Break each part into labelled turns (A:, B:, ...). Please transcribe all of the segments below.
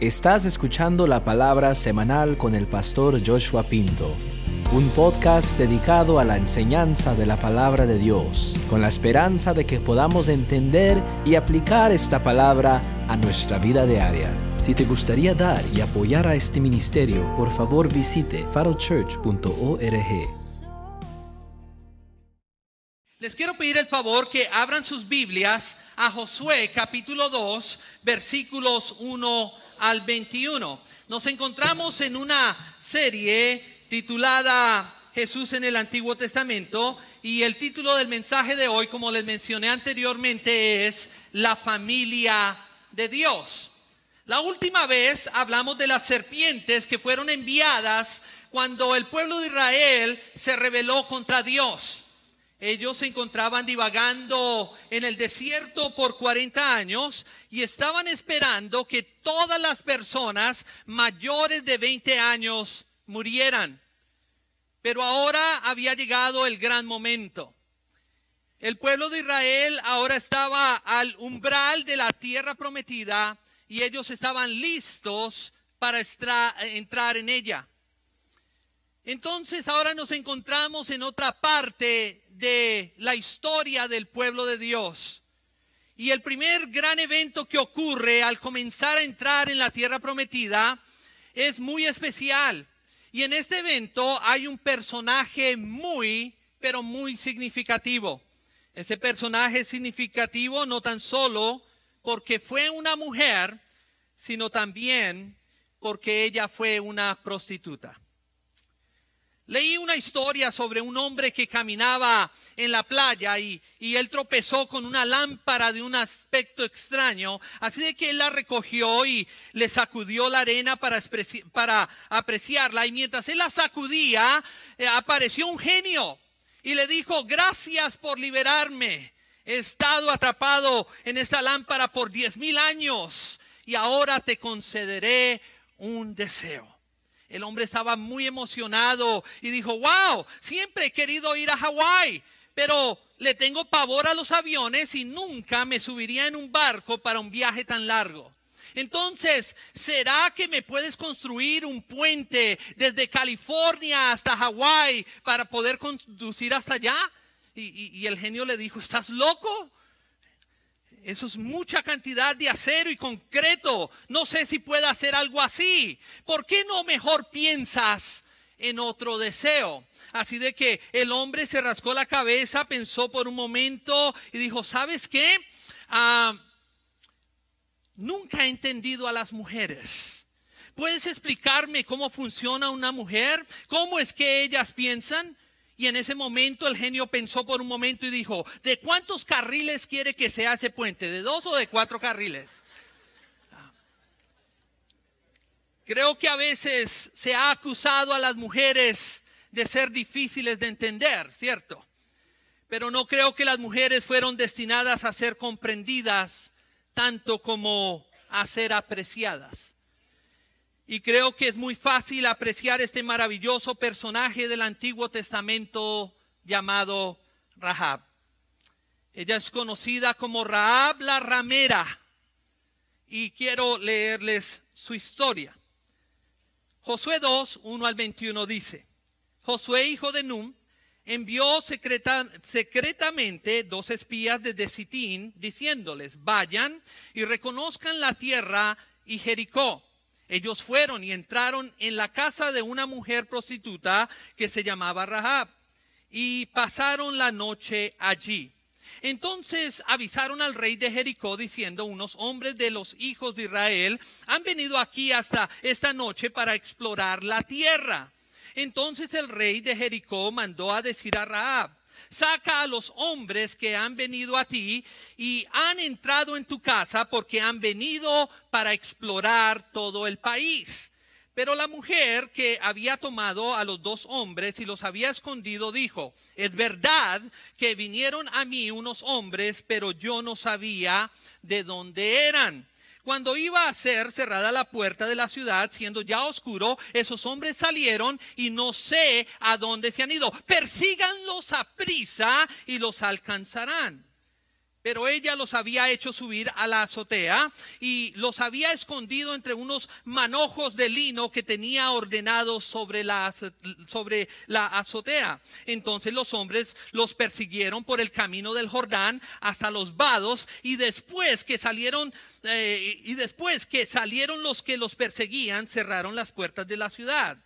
A: Estás escuchando la palabra semanal con el pastor Joshua Pinto, un podcast dedicado a la enseñanza de la palabra de Dios, con la esperanza de que podamos entender y aplicar esta palabra a nuestra vida diaria. Si te gustaría dar y apoyar a este ministerio, por favor visite farochurch.org.
B: Les quiero pedir el favor que abran sus Biblias a Josué capítulo 2, versículos 1 al 21. Nos encontramos en una serie titulada Jesús en el Antiguo Testamento y el título del mensaje de hoy, como les mencioné anteriormente, es La familia de Dios. La última vez hablamos de las serpientes que fueron enviadas cuando el pueblo de Israel se rebeló contra Dios. Ellos se encontraban divagando en el desierto por 40 años y estaban esperando que todas las personas mayores de 20 años murieran. Pero ahora había llegado el gran momento. El pueblo de Israel ahora estaba al umbral de la tierra prometida y ellos estaban listos para entrar en ella. Entonces ahora nos encontramos en otra parte de la historia del pueblo de Dios. Y el primer gran evento que ocurre al comenzar a entrar en la tierra prometida es muy especial. Y en este evento hay un personaje muy, pero muy significativo. Ese personaje significativo no tan solo porque fue una mujer, sino también porque ella fue una prostituta. Leí una historia sobre un hombre que caminaba en la playa y, él tropezó con una lámpara de un aspecto extraño, así de que él la recogió y le sacudió la arena para, apreciarla y mientras él la sacudía eh, apareció un genio y le dijo, gracias por liberarme, he estado atrapado en esta lámpara por diez mil años y ahora te concederé un deseo. El hombre estaba muy emocionado y dijo, wow, siempre he querido ir a Hawái, pero le tengo pavor a los aviones y nunca me subiría en un barco para un viaje tan largo. Entonces, ¿será que me puedes construir un puente desde California hasta Hawái para poder conducir hasta allá? Y, y el genio le dijo, ¿estás loco? Eso es mucha cantidad de acero y concreto. No sé si pueda hacer algo así. ¿Por qué no mejor piensas en otro deseo? Así de que el hombre se rascó la cabeza, pensó por un momento y dijo, ¿sabes qué? Ah, nunca he entendido a las mujeres. ¿Puedes explicarme cómo funciona una mujer? ¿Cómo es que ellas piensan? Y en ese momento el genio pensó por un momento y dijo, ¿de cuántos carriles quiere que sea ese puente? ¿De dos o de cuatro carriles? Creo que a veces se ha acusado a las mujeres de ser difíciles de entender, ¿cierto? Pero no creo que las mujeres fueron destinadas a ser comprendidas tanto como a ser apreciadas. Y creo que es muy fácil apreciar este maravilloso personaje del Antiguo Testamento llamado Rahab. Ella es conocida como Rahab la ramera. Y quiero leerles su historia. Josué 2, 1 al 21 dice, Josué hijo de Num envió secretamente dos espías desde Sitín diciéndoles, vayan y reconozcan la tierra y Jericó ellos fueron y entraron en la casa de una mujer prostituta que se llamaba Rahab y pasaron la noche allí. Entonces avisaron al rey de Jericó diciendo, unos hombres de los hijos de Israel han venido aquí hasta esta noche para explorar la tierra. Entonces el rey de Jericó mandó a decir a Rahab, saca a los hombres que han venido a ti y han entrado en tu casa porque han venido para explorar todo el país. Pero la mujer que había tomado a los dos hombres y los había escondido dijo, es verdad que vinieron a mí unos hombres, pero yo no sabía de dónde eran. Cuando iba a ser cerrada la puerta de la ciudad, siendo ya oscuro, esos hombres salieron y no sé a dónde se han ido. Persíganlos a prisa y los alcanzarán. Pero ella los había hecho subir a la azotea y los había escondido entre unos manojos de lino que tenía ordenados sobre la, sobre la azotea. Entonces los hombres los persiguieron por el camino del Jordán hasta los vados y después que salieron eh, y después que salieron los que los perseguían cerraron las puertas de la ciudad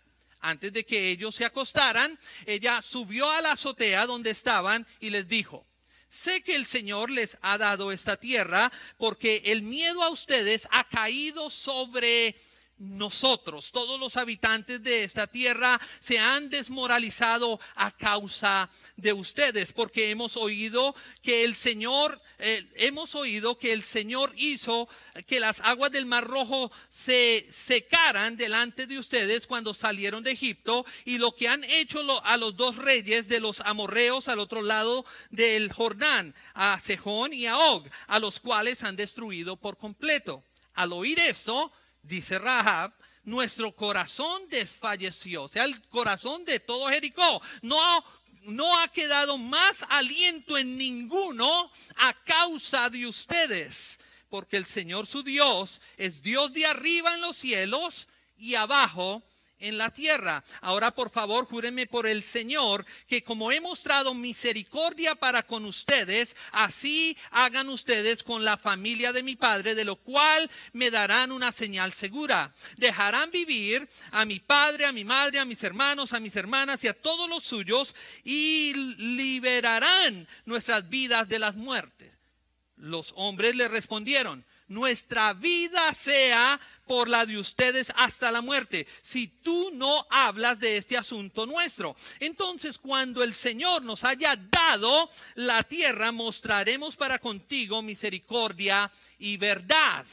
B: antes de que ellos se acostaran, ella subió a la azotea donde estaban y les dijo, Sé que el Señor les ha dado esta tierra porque el miedo a ustedes ha caído sobre nosotros, todos los habitantes de esta tierra, se han desmoralizado a causa de ustedes, porque hemos oído que el Señor, eh, hemos oído que el Señor hizo que las aguas del Mar Rojo se secaran delante de ustedes cuando salieron de Egipto, y lo que han hecho a los dos reyes de los amorreos al otro lado del Jordán, a Sejón y a Og, a los cuales han destruido por completo. Al oír esto, dice Rahab, nuestro corazón desfalleció, sea, el corazón de todo Jericó. No, no ha quedado más aliento en ninguno a causa de ustedes, porque el Señor su Dios es Dios de arriba en los cielos y abajo en la tierra. Ahora, por favor, júrenme por el Señor que como he mostrado misericordia para con ustedes, así hagan ustedes con la familia de mi Padre, de lo cual me darán una señal segura. Dejarán vivir a mi Padre, a mi Madre, a mis hermanos, a mis hermanas y a todos los suyos y liberarán nuestras vidas de las muertes. Los hombres le respondieron, nuestra vida sea por la de ustedes hasta la muerte, si tú no hablas de este asunto nuestro. Entonces, cuando el Señor nos haya dado la tierra, mostraremos para contigo misericordia y verdad.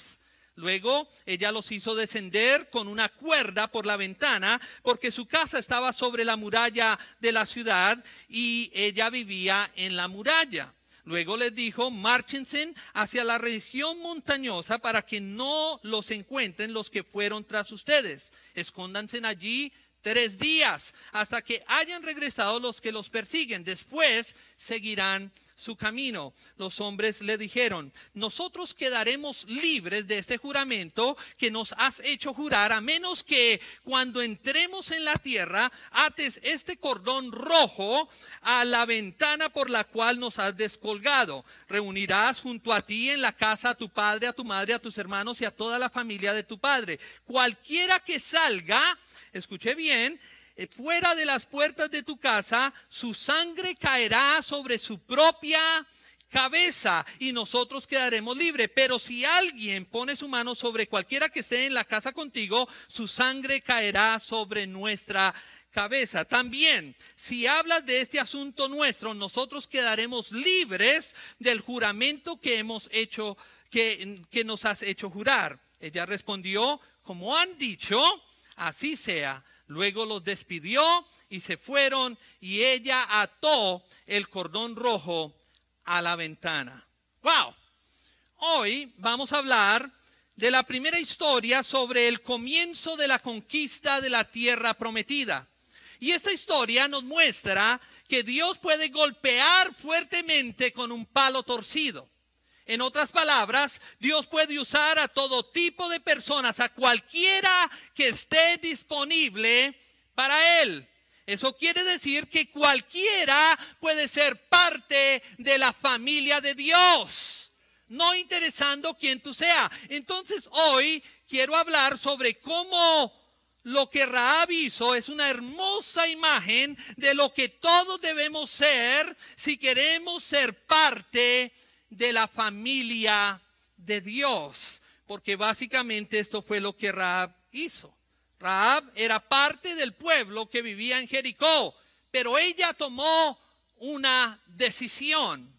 B: Luego ella los hizo descender con una cuerda por la ventana porque su casa estaba sobre la muralla de la ciudad y ella vivía en la muralla. Luego les dijo, márchense hacia la región montañosa para que no los encuentren los que fueron tras ustedes. Escóndanse allí tres días hasta que hayan regresado los que los persiguen. Después seguirán su camino. Los hombres le dijeron, nosotros quedaremos libres de este juramento que nos has hecho jurar, a menos que cuando entremos en la tierra ates este cordón rojo a la ventana por la cual nos has descolgado. Reunirás junto a ti en la casa a tu padre, a tu madre, a tus hermanos y a toda la familia de tu padre. Cualquiera que salga, escuche bien, fuera de las puertas de tu casa, su sangre caerá sobre su propia cabeza y nosotros quedaremos libres. Pero si alguien pone su mano sobre cualquiera que esté en la casa contigo, su sangre caerá sobre nuestra cabeza. También, si hablas de este asunto nuestro, nosotros quedaremos libres del juramento que hemos hecho, que, que nos has hecho jurar. Ella respondió, como han dicho, así sea. Luego los despidió y se fueron y ella ató el cordón rojo a la ventana. Wow. Hoy vamos a hablar de la primera historia sobre el comienzo de la conquista de la tierra prometida. Y esta historia nos muestra que Dios puede golpear fuertemente con un palo torcido. En otras palabras, Dios puede usar a todo tipo de personas, a cualquiera que esté disponible para Él. Eso quiere decir que cualquiera puede ser parte de la familia de Dios, no interesando quién tú sea. Entonces hoy quiero hablar sobre cómo lo que Raab hizo es una hermosa imagen de lo que todos debemos ser si queremos ser parte de la familia de Dios, porque básicamente esto fue lo que Raab hizo. Raab era parte del pueblo que vivía en Jericó, pero ella tomó una decisión.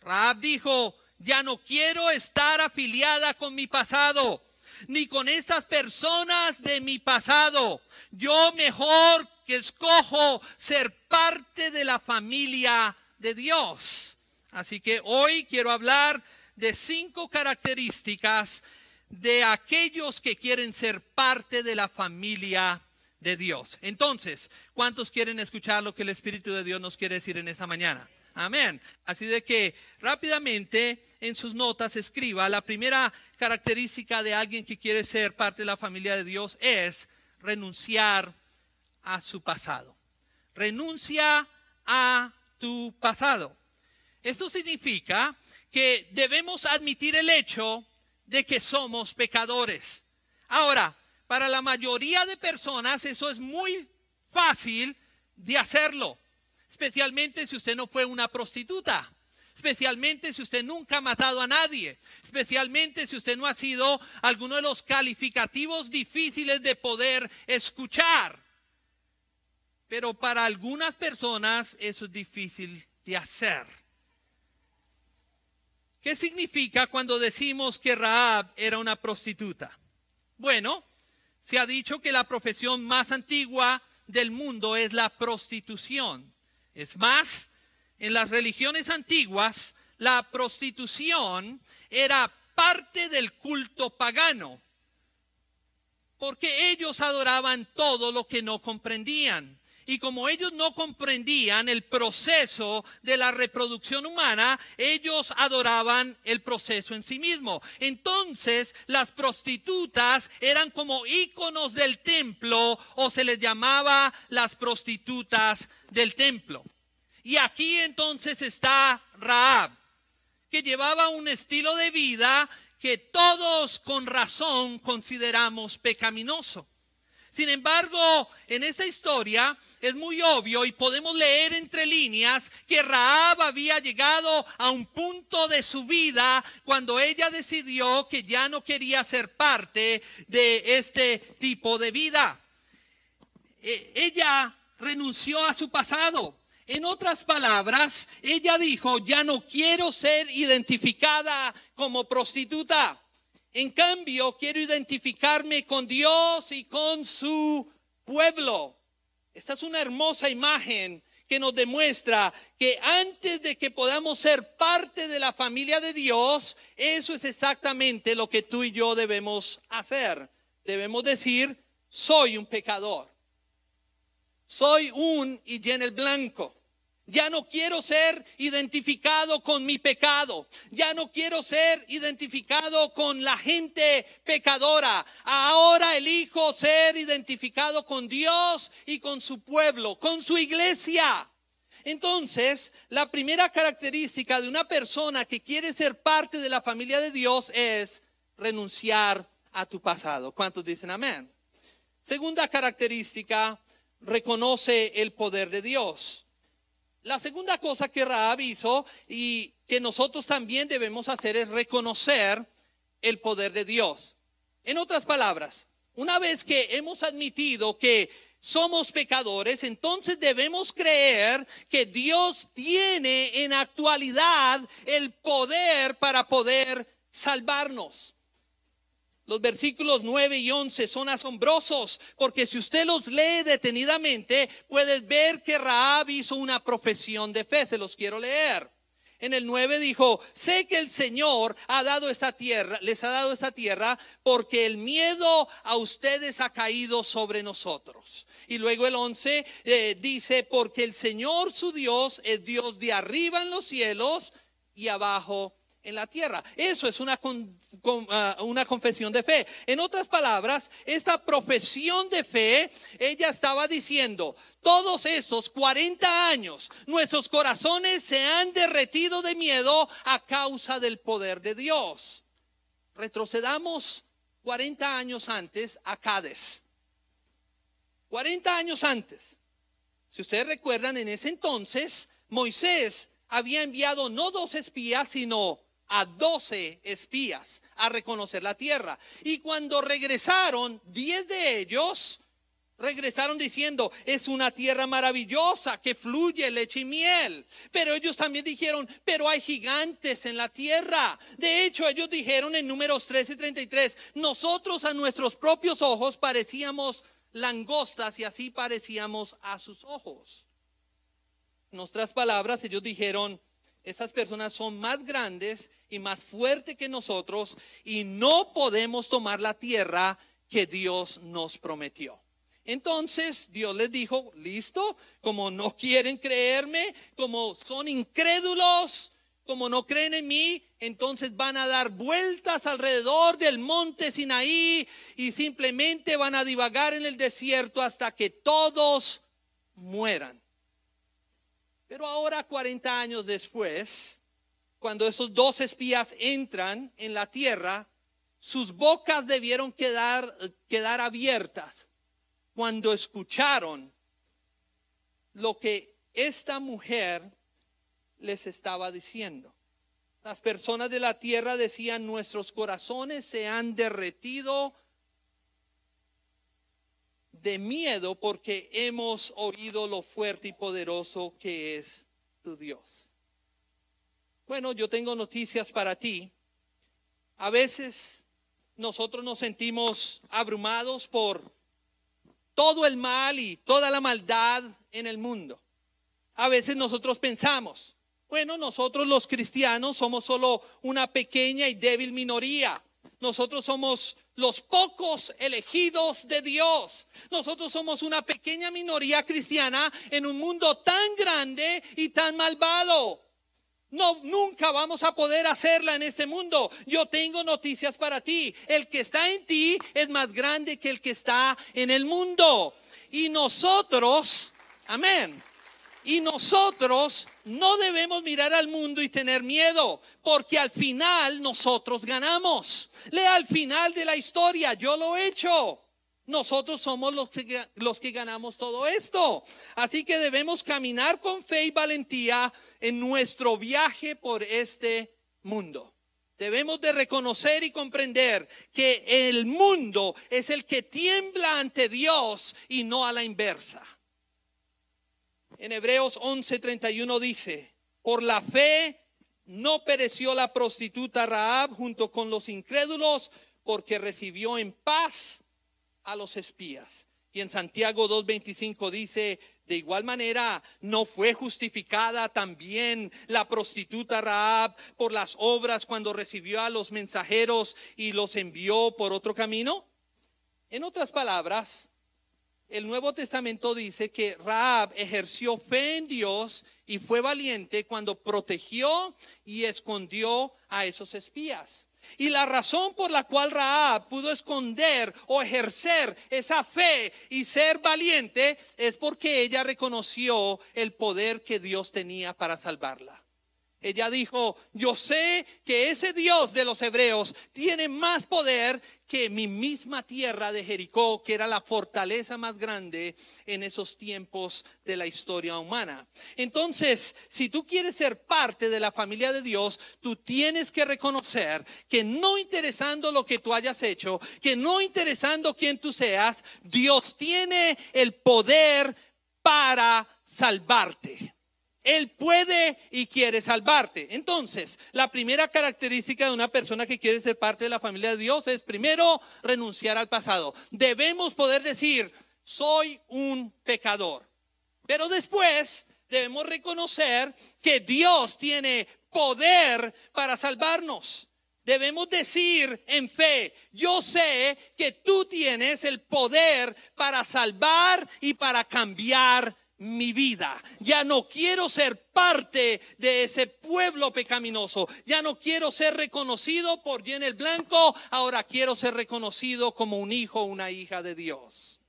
B: Raab dijo, ya no quiero estar afiliada con mi pasado, ni con estas personas de mi pasado. Yo mejor que escojo ser parte de la familia de Dios. Así que hoy quiero hablar de cinco características de aquellos que quieren ser parte de la familia de Dios. Entonces, ¿cuántos quieren escuchar lo que el Espíritu de Dios nos quiere decir en esa mañana? Amén. Así de que rápidamente en sus notas escriba, la primera característica de alguien que quiere ser parte de la familia de Dios es renunciar a su pasado. Renuncia a tu pasado. Esto significa que debemos admitir el hecho de que somos pecadores. Ahora, para la mayoría de personas eso es muy fácil de hacerlo, especialmente si usted no fue una prostituta, especialmente si usted nunca ha matado a nadie, especialmente si usted no ha sido alguno de los calificativos difíciles de poder escuchar. Pero para algunas personas eso es difícil de hacer. ¿Qué significa cuando decimos que Raab era una prostituta? Bueno, se ha dicho que la profesión más antigua del mundo es la prostitución. Es más, en las religiones antiguas, la prostitución era parte del culto pagano, porque ellos adoraban todo lo que no comprendían. Y como ellos no comprendían el proceso de la reproducción humana, ellos adoraban el proceso en sí mismo. Entonces, las prostitutas eran como íconos del templo o se les llamaba las prostitutas del templo. Y aquí entonces está Raab, que llevaba un estilo de vida que todos con razón consideramos pecaminoso. Sin embargo, en esa historia es muy obvio y podemos leer entre líneas que Raab había llegado a un punto de su vida cuando ella decidió que ya no quería ser parte de este tipo de vida. E, ella renunció a su pasado. En otras palabras, ella dijo, ya no quiero ser identificada como prostituta. En cambio, quiero identificarme con Dios y con su pueblo. Esta es una hermosa imagen que nos demuestra que antes de que podamos ser parte de la familia de Dios, eso es exactamente lo que tú y yo debemos hacer. Debemos decir, soy un pecador. Soy un y llena el blanco. Ya no quiero ser identificado con mi pecado. Ya no quiero ser identificado con la gente pecadora. Ahora elijo ser identificado con Dios y con su pueblo, con su iglesia. Entonces, la primera característica de una persona que quiere ser parte de la familia de Dios es renunciar a tu pasado. ¿Cuántos dicen amén? Segunda característica, reconoce el poder de Dios. La segunda cosa que Raab hizo y que nosotros también debemos hacer es reconocer el poder de Dios. En otras palabras, una vez que hemos admitido que somos pecadores, entonces debemos creer que Dios tiene en actualidad el poder para poder salvarnos. Los versículos 9 y 11 son asombrosos porque si usted los lee detenidamente, puedes ver que Raab hizo una profesión de fe. Se los quiero leer. En el 9 dijo, sé que el Señor ha dado esta tierra, les ha dado esta tierra porque el miedo a ustedes ha caído sobre nosotros. Y luego el 11 eh, dice, porque el Señor su Dios es Dios de arriba en los cielos y abajo en la tierra. Eso es una, ah, una confesión de fe. En otras palabras, esta profesión de fe, ella estaba diciendo, todos esos 40 años, nuestros corazones se han derretido de miedo a causa del poder de Dios. Retrocedamos 40 años antes a Cádiz. 40 años antes. Si ustedes recuerdan, en ese entonces Moisés había enviado no dos espías, sino a doce espías a reconocer la tierra. Y cuando regresaron, diez de ellos regresaron diciendo, es una tierra maravillosa que fluye leche y miel. Pero ellos también dijeron, pero hay gigantes en la tierra. De hecho, ellos dijeron en números 13 y 33, nosotros a nuestros propios ojos parecíamos langostas y así parecíamos a sus ojos. En otras palabras, ellos dijeron, esas personas son más grandes y más fuertes que nosotros y no podemos tomar la tierra que Dios nos prometió. Entonces Dios les dijo, listo, como no quieren creerme, como son incrédulos, como no creen en mí, entonces van a dar vueltas alrededor del monte Sinaí y simplemente van a divagar en el desierto hasta que todos mueran. Pero ahora, 40 años después, cuando esos dos espías entran en la tierra, sus bocas debieron quedar, quedar abiertas cuando escucharon lo que esta mujer les estaba diciendo. Las personas de la tierra decían, nuestros corazones se han derretido de miedo porque hemos oído lo fuerte y poderoso que es tu Dios. Bueno, yo tengo noticias para ti. A veces nosotros nos sentimos abrumados por todo el mal y toda la maldad en el mundo. A veces nosotros pensamos, bueno, nosotros los cristianos somos solo una pequeña y débil minoría. Nosotros somos los pocos elegidos de Dios. Nosotros somos una pequeña minoría cristiana en un mundo tan grande y tan malvado. No, nunca vamos a poder hacerla en este mundo. Yo tengo noticias para ti. El que está en ti es más grande que el que está en el mundo. Y nosotros, amén. Y nosotros no debemos mirar al mundo y tener miedo, porque al final nosotros ganamos. Lea al final de la historia, yo lo he hecho. Nosotros somos los que, los que ganamos todo esto. Así que debemos caminar con fe y valentía en nuestro viaje por este mundo. Debemos de reconocer y comprender que el mundo es el que tiembla ante Dios y no a la inversa. En Hebreos 11:31 dice, por la fe no pereció la prostituta Raab junto con los incrédulos porque recibió en paz a los espías. Y en Santiago 2.25 dice, de igual manera, ¿no fue justificada también la prostituta Raab por las obras cuando recibió a los mensajeros y los envió por otro camino? En otras palabras, el Nuevo Testamento dice que Raab ejerció fe en Dios y fue valiente cuando protegió y escondió a esos espías. Y la razón por la cual Raab pudo esconder o ejercer esa fe y ser valiente es porque ella reconoció el poder que Dios tenía para salvarla. Ella dijo, yo sé que ese Dios de los hebreos tiene más poder que mi misma tierra de Jericó, que era la fortaleza más grande en esos tiempos de la historia humana. Entonces, si tú quieres ser parte de la familia de Dios, tú tienes que reconocer que no interesando lo que tú hayas hecho, que no interesando quién tú seas, Dios tiene el poder para salvarte. Él puede y quiere salvarte. Entonces, la primera característica de una persona que quiere ser parte de la familia de Dios es primero renunciar al pasado. Debemos poder decir, soy un pecador. Pero después debemos reconocer que Dios tiene poder para salvarnos. Debemos decir en fe, yo sé que tú tienes el poder para salvar y para cambiar mi vida. Ya no quiero ser parte de ese pueblo pecaminoso. Ya no quiero ser reconocido por en el blanco. Ahora quiero ser reconocido como un hijo o una hija de Dios.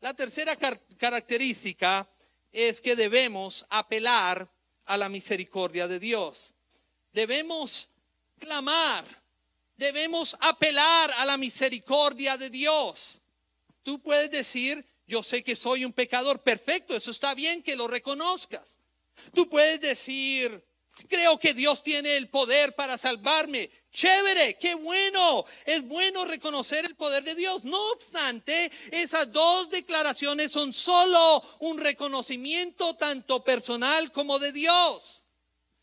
B: La tercera característica es que debemos apelar a la misericordia de Dios. Debemos clamar. Debemos apelar a la misericordia de Dios. Tú puedes decir, yo sé que soy un pecador perfecto, eso está bien que lo reconozcas. Tú puedes decir, creo que Dios tiene el poder para salvarme. Chévere, qué bueno. Es bueno reconocer el poder de Dios. No obstante, esas dos declaraciones son solo un reconocimiento tanto personal como de Dios.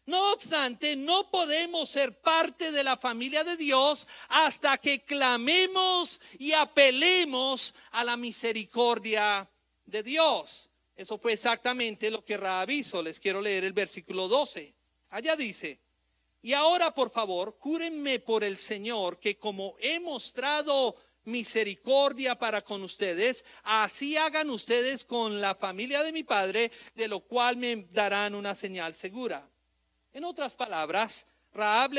B: No obstante, no podemos ser parte de la familia de Dios hasta que clamemos y apelemos a la misericordia de Dios. Eso fue exactamente lo que Raab hizo. Les quiero leer el versículo 12. Allá dice, y ahora por favor, júrenme por el Señor que como he mostrado misericordia para con ustedes, así hagan ustedes con la familia de mi padre, de lo cual me darán una señal segura. En otras palabras, Raab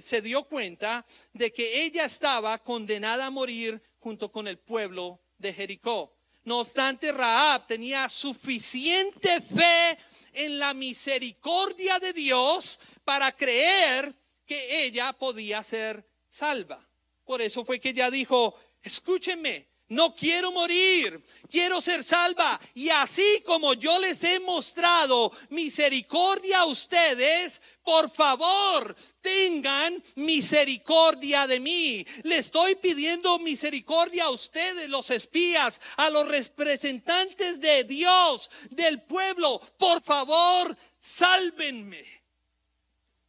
B: se dio cuenta de que ella estaba condenada a morir junto con el pueblo de Jericó. No obstante, Raab tenía suficiente fe en la misericordia de Dios para creer que ella podía ser salva. Por eso fue que ella dijo, escúchenme, no quiero morir, quiero ser salva. Y así como yo les he mostrado misericordia a ustedes, por favor, tengan misericordia de mí. Le estoy pidiendo misericordia a ustedes, los espías, a los representantes de Dios, del pueblo. Por favor, sálvenme.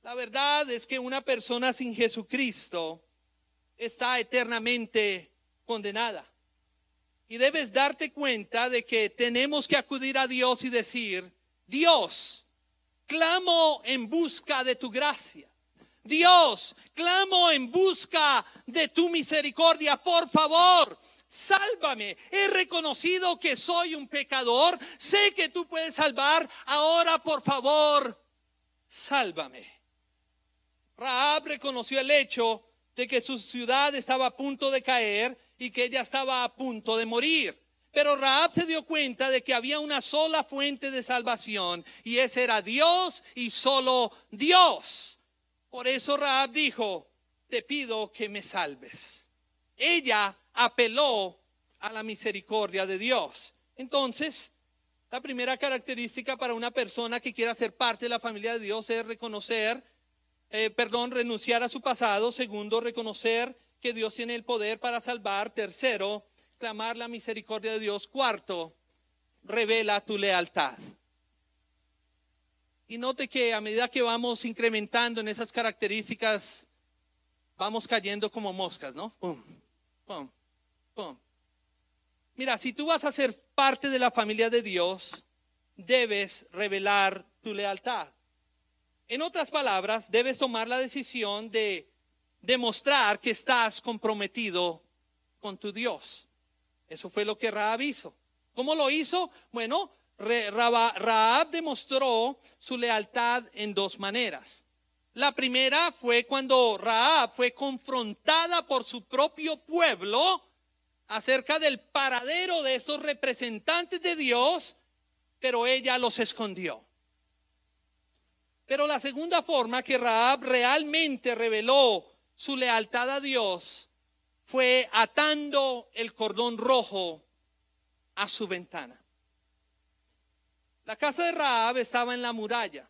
B: La verdad es que una persona sin Jesucristo está eternamente condenada. Y debes darte cuenta de que tenemos que acudir a Dios y decir, Dios, clamo en busca de tu gracia. Dios, clamo en busca de tu misericordia. Por favor, sálvame. He reconocido que soy un pecador. Sé que tú puedes salvar. Ahora, por favor, sálvame. Raab reconoció el hecho de que su ciudad estaba a punto de caer y que ella estaba a punto de morir. Pero Raab se dio cuenta de que había una sola fuente de salvación y ese era Dios y solo Dios. Por eso Raab dijo, te pido que me salves. Ella apeló a la misericordia de Dios. Entonces, la primera característica para una persona que quiera ser parte de la familia de Dios es reconocer eh, perdón, renunciar a su pasado. Segundo, reconocer que Dios tiene el poder para salvar. Tercero, clamar la misericordia de Dios. Cuarto, revela tu lealtad. Y note que a medida que vamos incrementando en esas características, vamos cayendo como moscas, ¿no? Pum, pum, pum. Mira, si tú vas a ser parte de la familia de Dios, debes revelar tu lealtad. En otras palabras, debes tomar la decisión de demostrar que estás comprometido con tu Dios. Eso fue lo que Raab hizo. ¿Cómo lo hizo? Bueno, Raab demostró su lealtad en dos maneras. La primera fue cuando Raab fue confrontada por su propio pueblo acerca del paradero de estos representantes de Dios, pero ella los escondió. Pero la segunda forma que Raab realmente reveló su lealtad a Dios fue atando el cordón rojo a su ventana. La casa de Raab estaba en la muralla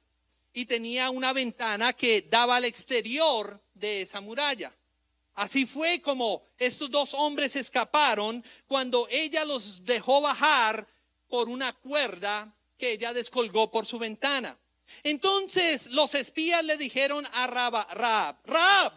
B: y tenía una ventana que daba al exterior de esa muralla. Así fue como estos dos hombres escaparon cuando ella los dejó bajar por una cuerda que ella descolgó por su ventana. Entonces los espías le dijeron a Raab, Raab,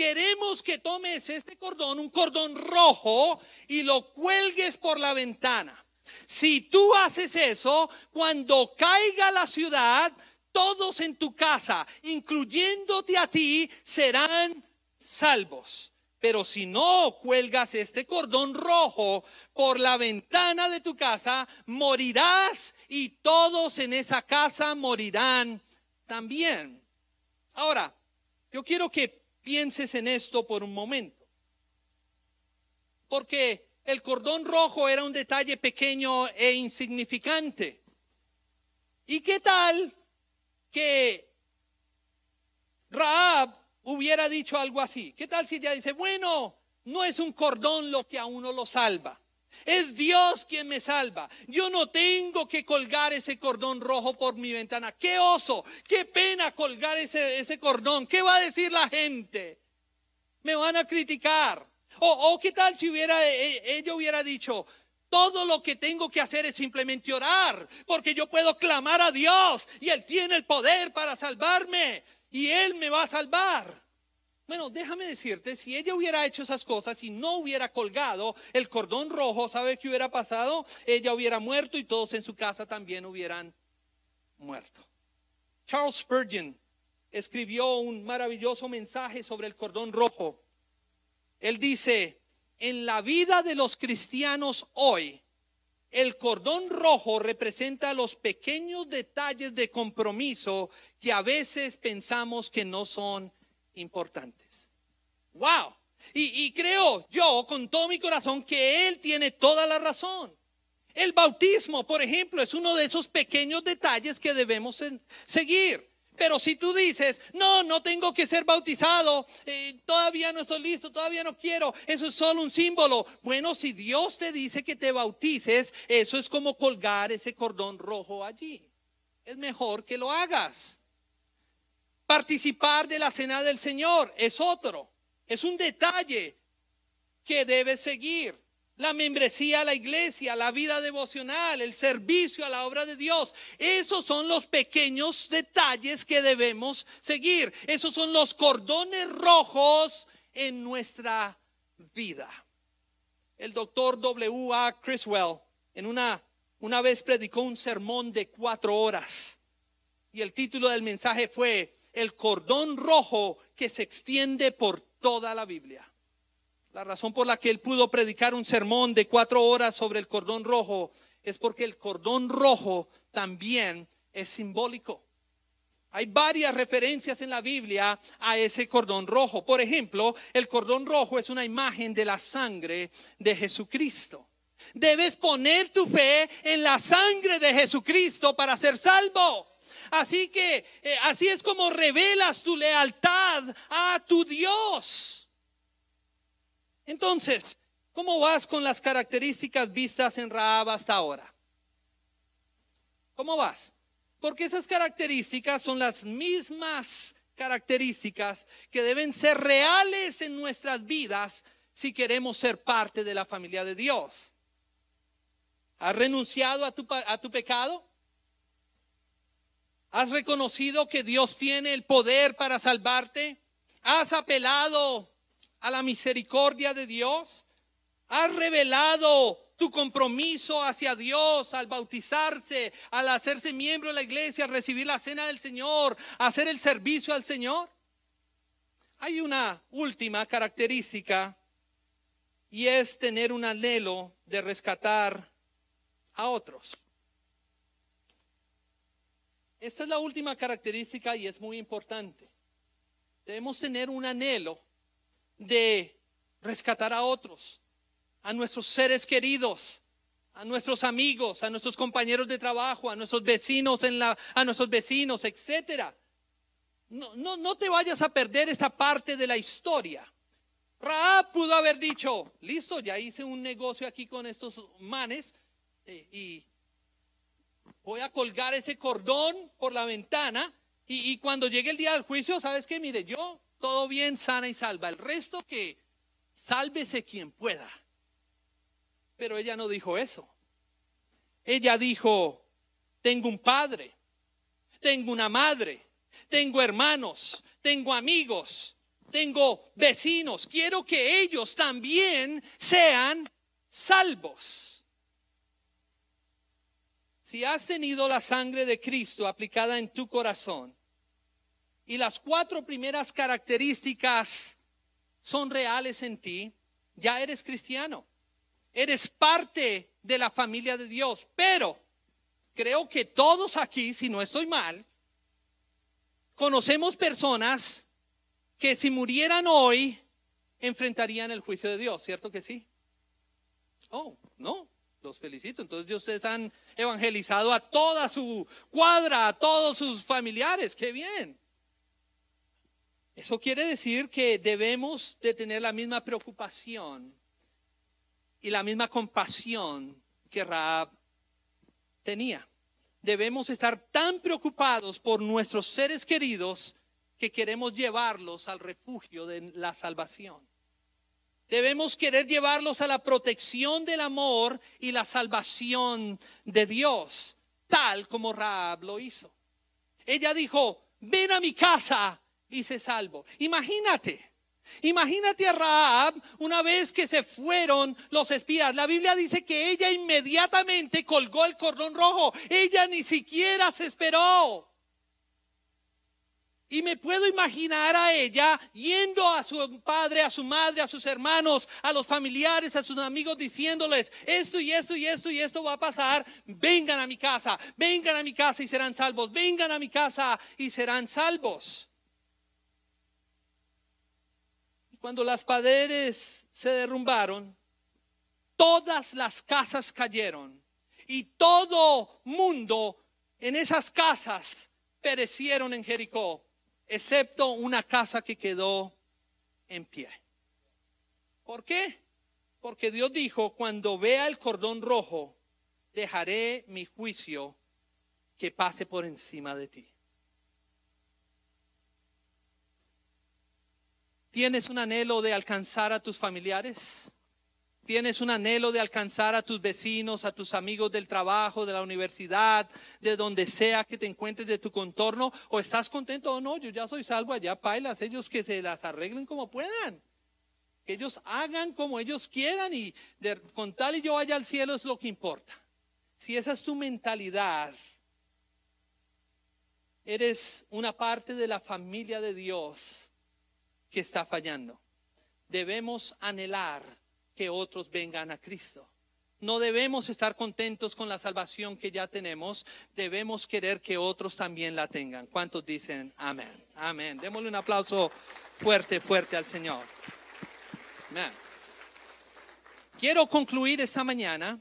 B: queremos que tomes este cordón, un cordón rojo, y lo cuelgues por la ventana. Si tú haces eso, cuando caiga la ciudad, todos en tu casa, incluyéndote a ti, serán salvos. Pero si no cuelgas este cordón rojo por la ventana de tu casa, morirás y todos en esa casa morirán también. Ahora, yo quiero que pienses en esto por un momento. Porque el cordón rojo era un detalle pequeño e insignificante. ¿Y qué tal que Raab hubiera dicho algo así? ¿Qué tal si ella dice, bueno, no es un cordón lo que a uno lo salva? Es Dios quien me salva. Yo no tengo que colgar ese cordón rojo por mi ventana. Qué oso, qué pena colgar ese, ese cordón. ¿Qué va a decir la gente? Me van a criticar. O, o qué tal si hubiera, e, e, ella hubiera dicho, todo lo que tengo que hacer es simplemente orar, porque yo puedo clamar a Dios y Él tiene el poder para salvarme y Él me va a salvar. Bueno, déjame decirte, si ella hubiera hecho esas cosas y no hubiera colgado el cordón rojo, ¿sabe qué hubiera pasado? Ella hubiera muerto y todos en su casa también hubieran muerto. Charles Spurgeon escribió un maravilloso mensaje sobre el cordón rojo. Él dice, en la vida de los cristianos hoy, el cordón rojo representa los pequeños detalles de compromiso que a veces pensamos que no son importantes. ¡Wow! Y, y, creo yo con todo mi corazón que Él tiene toda la razón. El bautismo, por ejemplo, es uno de esos pequeños detalles que debemos seguir. Pero si tú dices, no, no tengo que ser bautizado, eh, todavía no estoy listo, todavía no quiero, eso es solo un símbolo. Bueno, si Dios te dice que te bautices, eso es como colgar ese cordón rojo allí. Es mejor que lo hagas. Participar de la cena del Señor es otro, es un detalle que debes seguir la membresía a la iglesia, la vida devocional, el servicio a la obra de Dios. Esos son los pequeños detalles que debemos seguir. Esos son los cordones rojos en nuestra vida. El doctor W. A. Criswell en una, una vez predicó un sermón de cuatro horas y el título del mensaje fue El cordón rojo que se extiende por toda la Biblia. La razón por la que él pudo predicar un sermón de cuatro horas sobre el cordón rojo es porque el cordón rojo también es simbólico. Hay varias referencias en la Biblia a ese cordón rojo. Por ejemplo, el cordón rojo es una imagen de la sangre de Jesucristo. Debes poner tu fe en la sangre de Jesucristo para ser salvo. Así que eh, así es como revelas tu lealtad a tu Dios. Entonces, ¿cómo vas con las características vistas en Raab hasta ahora? ¿Cómo vas? Porque esas características son las mismas características que deben ser reales en nuestras vidas si queremos ser parte de la familia de Dios. ¿Has renunciado a tu, a tu pecado? ¿Has reconocido que Dios tiene el poder para salvarte? ¿Has apelado a la misericordia de Dios? ¿Has revelado tu compromiso hacia Dios al bautizarse, al hacerse miembro de la iglesia, recibir la cena del Señor, hacer el servicio al Señor? Hay una última característica y es tener un anhelo de rescatar a otros. Esta es la última característica y es muy importante. Debemos tener un anhelo de rescatar a otros, a nuestros seres queridos, a nuestros amigos, a nuestros compañeros de trabajo, a nuestros vecinos en la, a nuestros vecinos, etcétera. No, no, no te vayas a perder esa parte de la historia. Raab pudo haber dicho, listo, ya hice un negocio aquí con estos manes eh, y voy a colgar ese cordón por la ventana y, cuando llegue el día del juicio, ¿sabes qué? Mire, yo todo bien, sana y salva. El resto que sálvese quien pueda. Pero ella no dijo eso. Ella dijo, tengo un padre, tengo una madre, tengo hermanos, tengo amigos, tengo vecinos. Quiero que ellos también sean salvos. Si has tenido la sangre de Cristo aplicada en tu corazón, y las cuatro primeras características son reales en ti, ya eres cristiano. Eres parte de la familia de Dios. Pero creo que todos aquí, si no estoy mal, conocemos personas que si murieran hoy, enfrentarían el juicio de Dios, ¿cierto que sí? Oh, no, los felicito. Entonces ustedes han evangelizado a toda su cuadra, a todos sus familiares, qué bien. Eso quiere decir que debemos de tener la misma preocupación y la misma compasión que Raab tenía. Debemos estar tan preocupados por nuestros seres queridos que queremos llevarlos al refugio de la salvación. Debemos querer llevarlos a la protección del amor y la salvación de Dios, tal como Raab lo hizo. Ella dijo, ven a mi casa y se salvo. Imagínate. Imagínate a Raab una vez que se fueron los espías. La Biblia dice que ella inmediatamente colgó el cordón rojo. Ella ni siquiera se esperó. Y me puedo imaginar a ella yendo a su padre, a su madre, a sus hermanos, a los familiares, a sus amigos, diciéndoles, esto y esto y esto y esto va a pasar, vengan a mi casa, vengan a mi casa y serán salvos, vengan a mi casa y serán salvos. Cuando las paredes se derrumbaron, todas las casas cayeron y todo mundo en esas casas perecieron en Jericó excepto una casa que quedó en pie. ¿Por qué? Porque Dios dijo, cuando vea el cordón rojo, dejaré mi juicio que pase por encima de ti. ¿Tienes un anhelo de alcanzar a tus familiares? Tienes un anhelo de alcanzar a tus vecinos, a tus amigos del trabajo, de la universidad, de donde sea que te encuentres de tu contorno, o estás contento o no, yo ya soy salvo allá, pailas, ellos que se las arreglen como puedan. Que ellos hagan como ellos quieran y con tal y yo vaya al cielo es lo que importa. Si esa es tu mentalidad, eres una parte de la familia de Dios que está fallando. Debemos anhelar que otros vengan a Cristo. No debemos estar contentos con la salvación que ya tenemos, debemos querer que otros también la tengan. ¿Cuántos dicen amén? Amén. Démosle un aplauso fuerte, fuerte al Señor. Quiero concluir esta mañana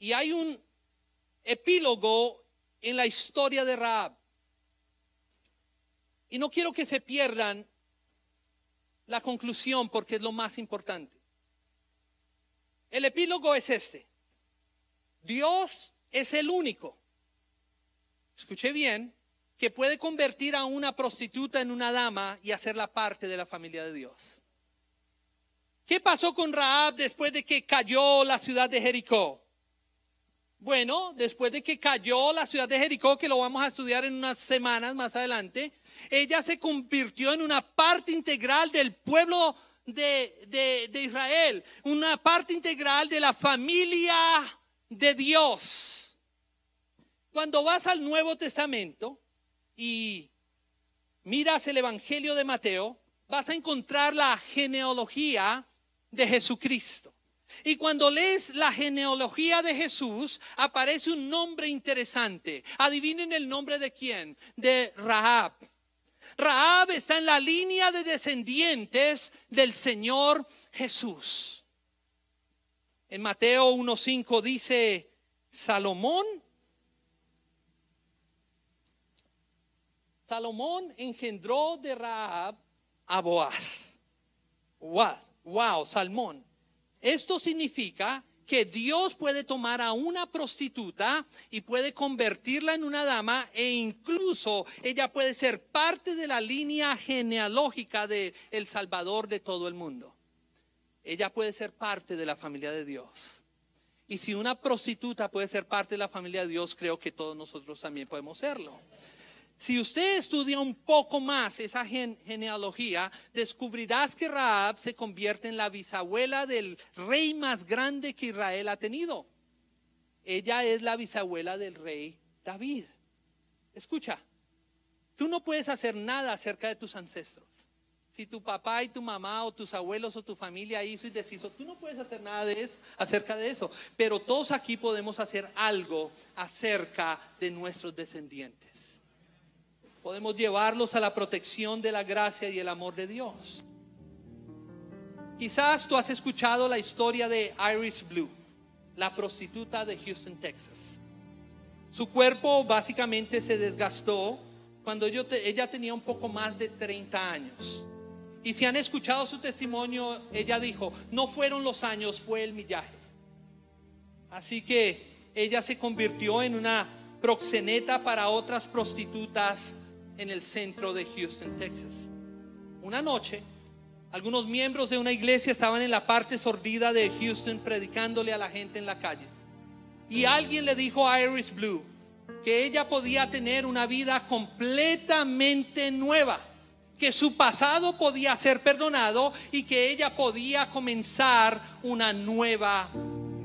B: y hay un epílogo en la historia de Raab. Y no quiero que se pierdan la conclusión porque es lo más importante. El epílogo es este. Dios es el único, escuché bien, que puede convertir a una prostituta en una dama y hacerla parte de la familia de Dios. ¿Qué pasó con Raab después de que cayó la ciudad de Jericó? Bueno, después de que cayó la ciudad de Jericó, que lo vamos a estudiar en unas semanas más adelante, ella se convirtió en una parte integral del pueblo de, Israel, una parte integral de la familia de Dios. Cuando vas al Nuevo Testamento y miras el Evangelio de Mateo, vas a encontrar la genealogía de Jesucristo. Y cuando lees la genealogía de Jesús, aparece un nombre interesante. Adivinen el nombre de quién? De Rahab. Raab está en la línea de descendientes del Señor Jesús. En Mateo 1.5 dice, Salomón, Salomón engendró de Raab a Boaz. Wow, wow, Salmón. Esto significa que Dios puede tomar a una prostituta y puede convertirla en una dama e incluso ella puede ser parte de la línea genealógica de el Salvador de todo el mundo. Ella puede ser parte de la familia de Dios. Y si una prostituta puede ser parte de la familia de Dios, creo que todos nosotros también podemos serlo. Si usted estudia un poco más esa genealogía, descubrirás que Raab se convierte en la bisabuela del rey más grande que Israel ha tenido. Ella es la bisabuela del rey David. Escucha, tú no puedes hacer nada acerca de tus ancestros. Si tu papá y tu mamá o tus abuelos o tu familia hizo y deshizo, tú no puedes hacer nada de eso, acerca de eso. Pero todos aquí podemos hacer algo acerca de nuestros descendientes podemos llevarlos a la protección de la gracia y el amor de Dios. Quizás tú has escuchado la historia de Iris Blue, la prostituta de Houston, Texas. Su cuerpo básicamente se desgastó cuando ella tenía un poco más de 30 años. Y si han escuchado su testimonio, ella dijo, no fueron los años, fue el millaje. Así que ella se convirtió en una proxeneta para otras prostitutas en el centro de Houston, Texas. Una noche, algunos miembros de una iglesia estaban en la parte sordida de Houston predicándole a la gente en la calle. Y alguien le dijo a Iris Blue que ella podía tener una vida completamente nueva, que su pasado podía ser perdonado y que ella podía comenzar una nueva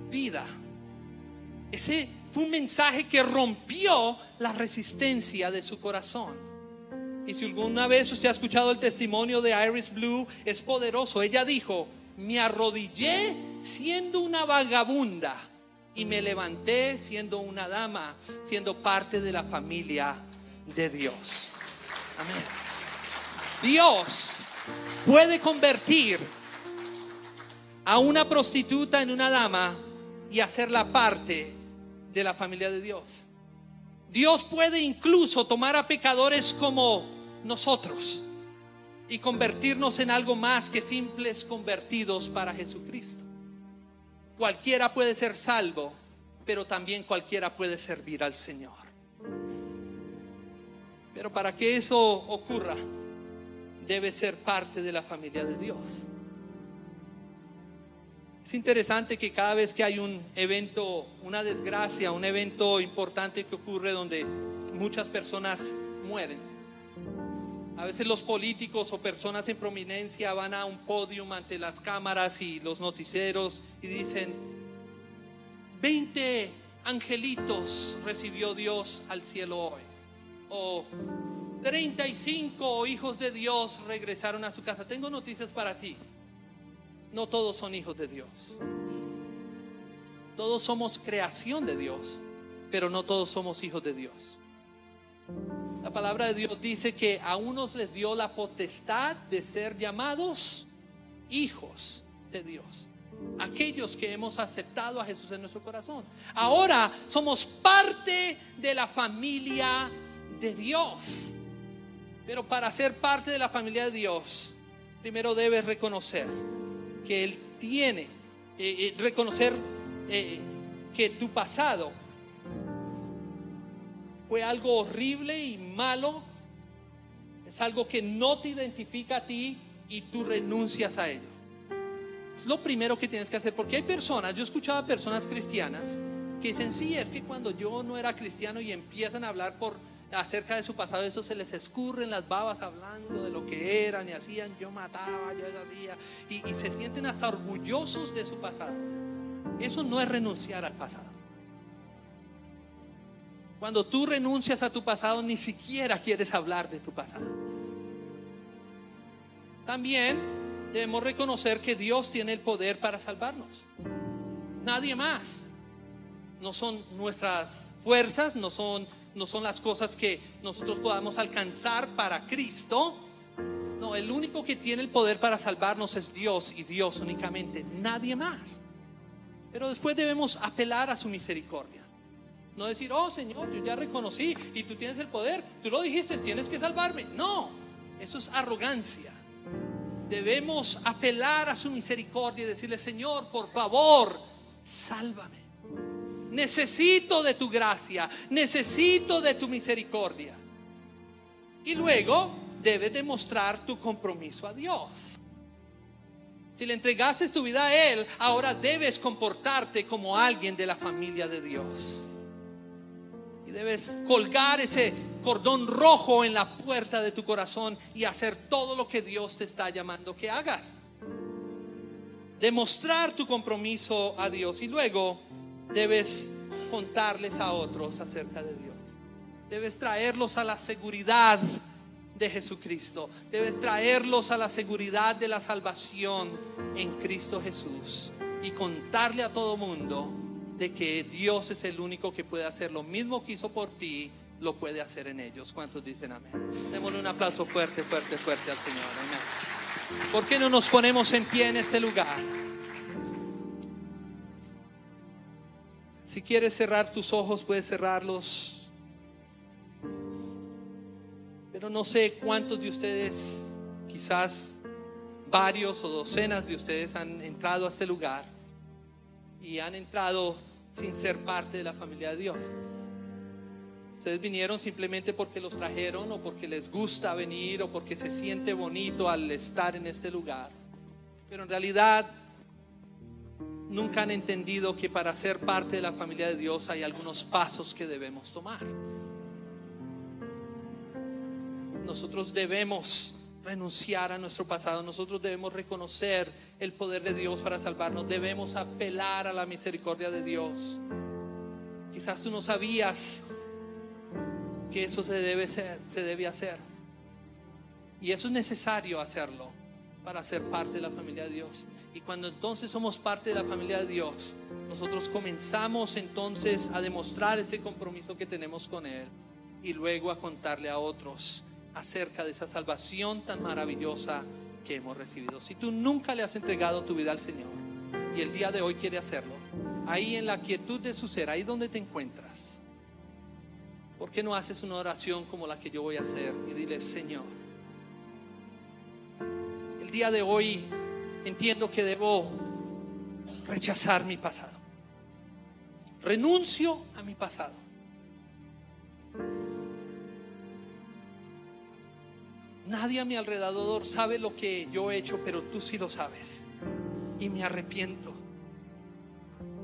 B: vida. Ese fue un mensaje que rompió la resistencia de su corazón. Y si alguna vez usted ha escuchado el testimonio de Iris Blue, es poderoso. Ella dijo, me arrodillé siendo una vagabunda y me levanté siendo una dama, siendo parte de la familia de Dios. Amén. Dios puede convertir a una prostituta en una dama y hacerla parte de la familia de Dios. Dios puede incluso tomar a pecadores como nosotros y convertirnos en algo más que simples convertidos para Jesucristo. Cualquiera puede ser salvo, pero también cualquiera puede servir al Señor. Pero para que eso ocurra, debe ser parte de la familia de Dios. Es interesante que cada vez que hay un evento, una desgracia, un evento importante que ocurre donde muchas personas mueren, a veces los políticos o personas en prominencia van a un podio ante las cámaras y los noticieros y dicen, 20 angelitos recibió Dios al cielo hoy. O 35 hijos de Dios regresaron a su casa. Tengo noticias para ti. No todos son hijos de Dios. Todos somos creación de Dios, pero no todos somos hijos de Dios. La palabra de Dios dice que a unos les dio la potestad de ser llamados hijos de Dios. Aquellos que hemos aceptado a Jesús en nuestro corazón. Ahora somos parte de la familia de Dios. Pero para ser parte de la familia de Dios, primero debes reconocer que Él tiene, eh, eh, reconocer eh, que tu pasado fue algo horrible y malo, es algo que no te identifica a ti y tú renuncias a ello. Es lo primero que tienes que hacer, porque hay personas, yo escuchaba personas cristianas que dicen, sí, es que cuando yo no era cristiano y empiezan a hablar por acerca de su pasado, eso se les escurren las babas hablando de lo que eran y hacían, yo mataba, yo hacía, y, y se sienten hasta orgullosos de su pasado. Eso no es renunciar al pasado. Cuando tú renuncias a tu pasado, ni siquiera quieres hablar de tu pasado. También debemos reconocer que Dios tiene el poder para salvarnos. Nadie más. No son nuestras fuerzas, no son no son las cosas que nosotros podamos alcanzar para Cristo. No, el único que tiene el poder para salvarnos es Dios y Dios únicamente, nadie más. Pero después debemos apelar a su misericordia. No decir, oh Señor, yo ya reconocí y tú tienes el poder, tú lo dijiste, tienes que salvarme. No, eso es arrogancia. Debemos apelar a su misericordia y decirle, Señor, por favor, sálvame. Necesito de tu gracia, necesito de tu misericordia. Y luego debes demostrar tu compromiso a Dios. Si le entregaste tu vida a Él, ahora debes comportarte como alguien de la familia de Dios. Debes colgar ese cordón rojo en la puerta de tu corazón y hacer todo lo que Dios te está llamando que hagas. Demostrar tu compromiso a Dios y luego debes contarles a otros acerca de Dios. Debes traerlos a la seguridad de Jesucristo. Debes traerlos a la seguridad de la salvación en Cristo Jesús. Y contarle a todo mundo de que Dios es el único que puede hacer lo mismo que hizo por ti, lo puede hacer en ellos. ¿Cuántos dicen amén? Démosle un aplauso fuerte, fuerte, fuerte al Señor. Amén. ¿Por qué no nos ponemos en pie en este lugar? Si quieres cerrar tus ojos, puedes cerrarlos. Pero no sé cuántos de ustedes, quizás varios o docenas de ustedes han entrado a este lugar y han entrado sin ser parte de la familia de Dios. Ustedes vinieron simplemente porque los trajeron o porque les gusta venir o porque se siente bonito al estar en este lugar. Pero en realidad nunca han entendido que para ser parte de la familia de Dios hay algunos pasos que debemos tomar. Nosotros debemos renunciar a nuestro pasado, nosotros debemos reconocer el poder de Dios para salvarnos, debemos apelar a la misericordia de Dios. Quizás tú no sabías que eso se debe, hacer. Y eso es necesario hacerlo para ser parte de la familia de Dios. Y cuando entonces somos parte de la familia de Dios, nosotros comenzamos entonces a demostrar ese compromiso que tenemos con Él y luego a contarle a otros acerca de esa salvación tan maravillosa que hemos recibido. Si tú nunca le has entregado tu vida al Señor y el día de hoy quiere hacerlo, ahí en la quietud de su ser, ahí donde te encuentras, ¿por qué no haces una oración como la que yo voy a hacer y dile, Señor, el día de hoy entiendo que debo rechazar mi pasado. Renuncio a mi pasado. Nadie a mi alrededor sabe lo que yo he hecho, pero tú sí lo sabes. Y me arrepiento.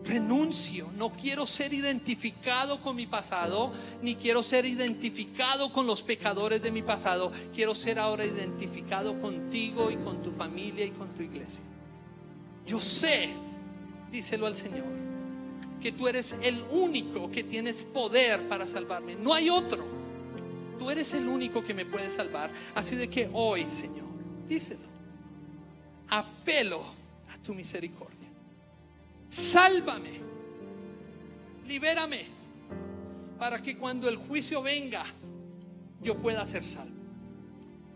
B: Renuncio. No quiero ser identificado con mi pasado, ni quiero ser identificado con los pecadores de mi pasado. Quiero ser ahora identificado contigo y con tu familia y con tu iglesia. Yo sé, díselo al Señor, que tú eres el único que tienes poder para salvarme. No hay otro. Tú eres el único que me puede salvar. Así de que hoy, Señor, díselo. Apelo a tu misericordia. Sálvame. Libérame. Para que cuando el juicio venga, yo pueda ser salvo.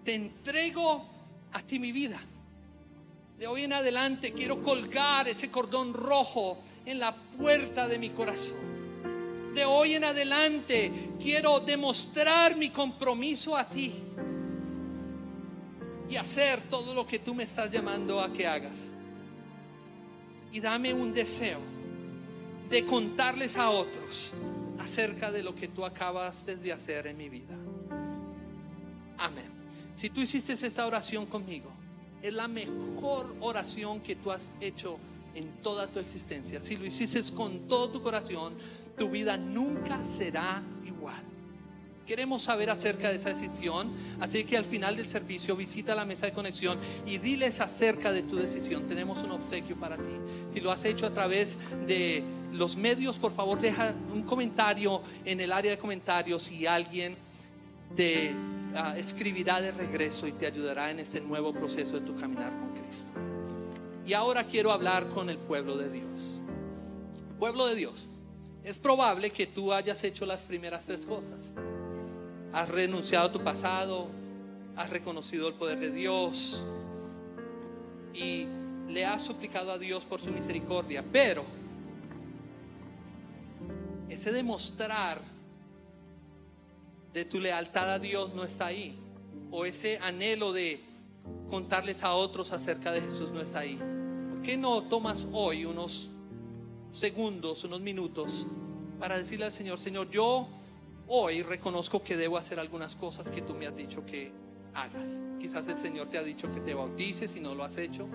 B: Te entrego a ti mi vida. De hoy en adelante quiero colgar ese cordón rojo en la puerta de mi corazón. De hoy en adelante quiero demostrar mi compromiso a ti y hacer todo lo que tú me estás llamando a que hagas. Y dame un deseo de contarles a otros acerca de lo que tú acabas de hacer en mi vida. Amén. Si tú hiciste esta oración conmigo, es la mejor oración que tú has hecho en toda tu existencia. Si lo hiciste con todo tu corazón, tu vida nunca será igual. Queremos saber acerca de esa decisión, así que al final del servicio visita la mesa de conexión y diles acerca de tu decisión. Tenemos un obsequio para ti. Si lo has hecho a través de los medios, por favor deja un comentario en el área de comentarios y alguien te uh, escribirá de regreso y te ayudará en este nuevo proceso de tu caminar con Cristo. Y ahora quiero hablar con el pueblo de Dios. Pueblo de Dios, es probable que tú hayas hecho las primeras tres cosas. Has renunciado a tu pasado, has reconocido el poder de Dios y le has suplicado a Dios por su misericordia. Pero ese demostrar de tu lealtad a Dios no está ahí. O ese anhelo de contarles a otros acerca de Jesús no está ahí. ¿Por qué no tomas hoy unos segundos, unos minutos para decirle al Señor, Señor, yo hoy reconozco que debo hacer algunas cosas que tú me has dicho que hagas. Quizás el Señor te ha dicho que te bautices y no lo has hecho,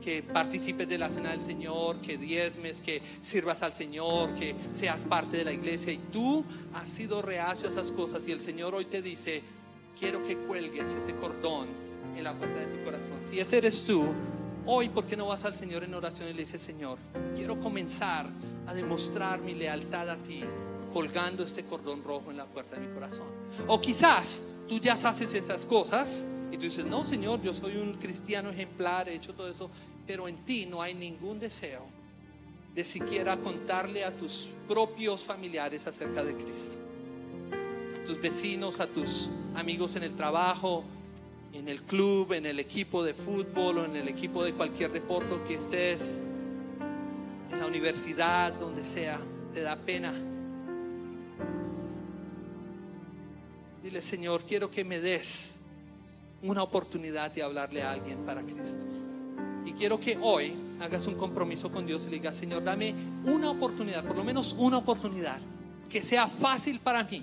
B: que participes de la cena del Señor, que diezmes, que sirvas al Señor, que seas parte de la iglesia y tú has sido reacio a esas cosas y el Señor hoy te dice, quiero que cuelgues ese cordón en la puerta de tu corazón. Si ese eres tú, hoy, ¿por qué no vas al Señor en oración y le dices, Señor, quiero comenzar a demostrar mi lealtad a ti colgando este cordón rojo en la puerta de mi corazón. O quizás tú ya haces esas cosas y tú dices, no, Señor, yo soy un cristiano ejemplar, he hecho todo eso, pero en ti no hay ningún deseo de siquiera contarle a tus propios familiares acerca de Cristo. A tus vecinos, a tus amigos en el trabajo, en el club, en el equipo de fútbol o en el equipo de cualquier deporte que estés, en la universidad, donde sea, te da pena. Dile, Señor, quiero que me des una oportunidad de hablarle a alguien para Cristo. Y quiero que hoy hagas un compromiso con Dios y digas, Señor, dame una oportunidad, por lo menos una oportunidad, que sea fácil para mí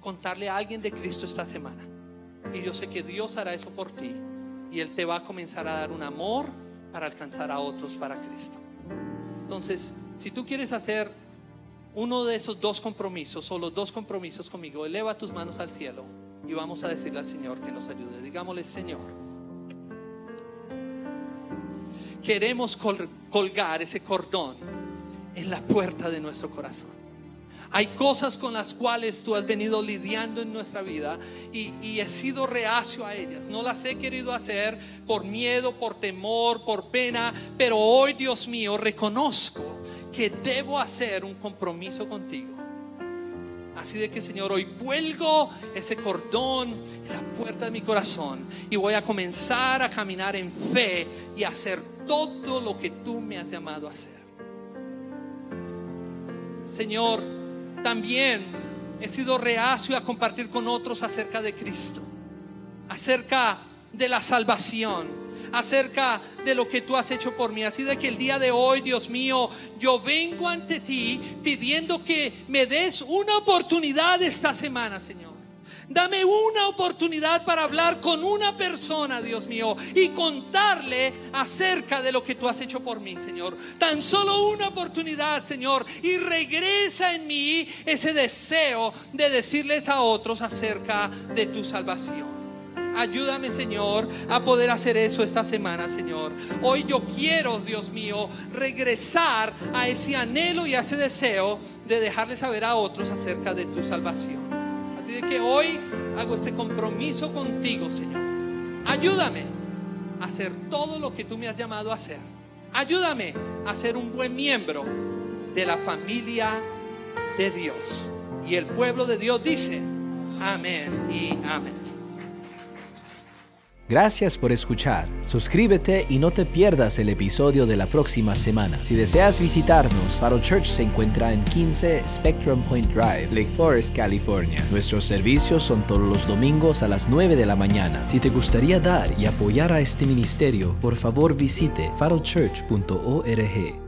B: contarle a alguien de Cristo esta semana. Y yo sé que Dios hará eso por ti. Y Él te va a comenzar a dar un amor para alcanzar a otros para Cristo. Entonces, si tú quieres hacer uno de esos dos compromisos o los dos compromisos conmigo, eleva tus manos al cielo y vamos a decirle al Señor que nos ayude. Digámosle, Señor, queremos colgar ese cordón en la puerta de nuestro corazón. Hay cosas con las cuales tú has venido lidiando en nuestra vida y, he sido reacio a ellas. No las he querido hacer por miedo, por temor, por pena, pero hoy, Dios mío, reconozco que debo hacer un compromiso contigo. Así de que, Señor, hoy vuelgo ese cordón en la puerta de mi corazón y voy a comenzar a caminar en fe y hacer todo lo que tú me has llamado a hacer. Señor, también he sido reacio a compartir con otros acerca de Cristo, acerca de la salvación acerca de lo que tú has hecho por mí. Así de que el día de hoy, Dios mío, yo vengo ante ti pidiendo que me des una oportunidad esta semana, Señor. Dame una oportunidad para hablar con una persona, Dios mío, y contarle acerca de lo que tú has hecho por mí, Señor. Tan solo una oportunidad, Señor, y regresa en mí ese deseo de decirles a otros acerca de tu salvación. Ayúdame, Señor, a poder hacer eso esta semana, Señor. Hoy yo quiero, Dios mío, regresar a ese anhelo y a ese deseo de dejarle saber a otros acerca de tu salvación. Que hoy hago este compromiso contigo, Señor. Ayúdame a hacer todo lo que tú me has llamado a hacer. Ayúdame a ser un buen miembro de la familia de Dios. Y el pueblo de Dios dice, amén y amén.
A: Gracias por escuchar. Suscríbete y no te pierdas el episodio de la próxima semana. Si deseas visitarnos, Faro Church se encuentra en 15 Spectrum Point Drive, Lake Forest, California. Nuestros servicios son todos los domingos a las 9 de la mañana. Si te gustaría dar y apoyar a este ministerio, por favor visite farochurch.org.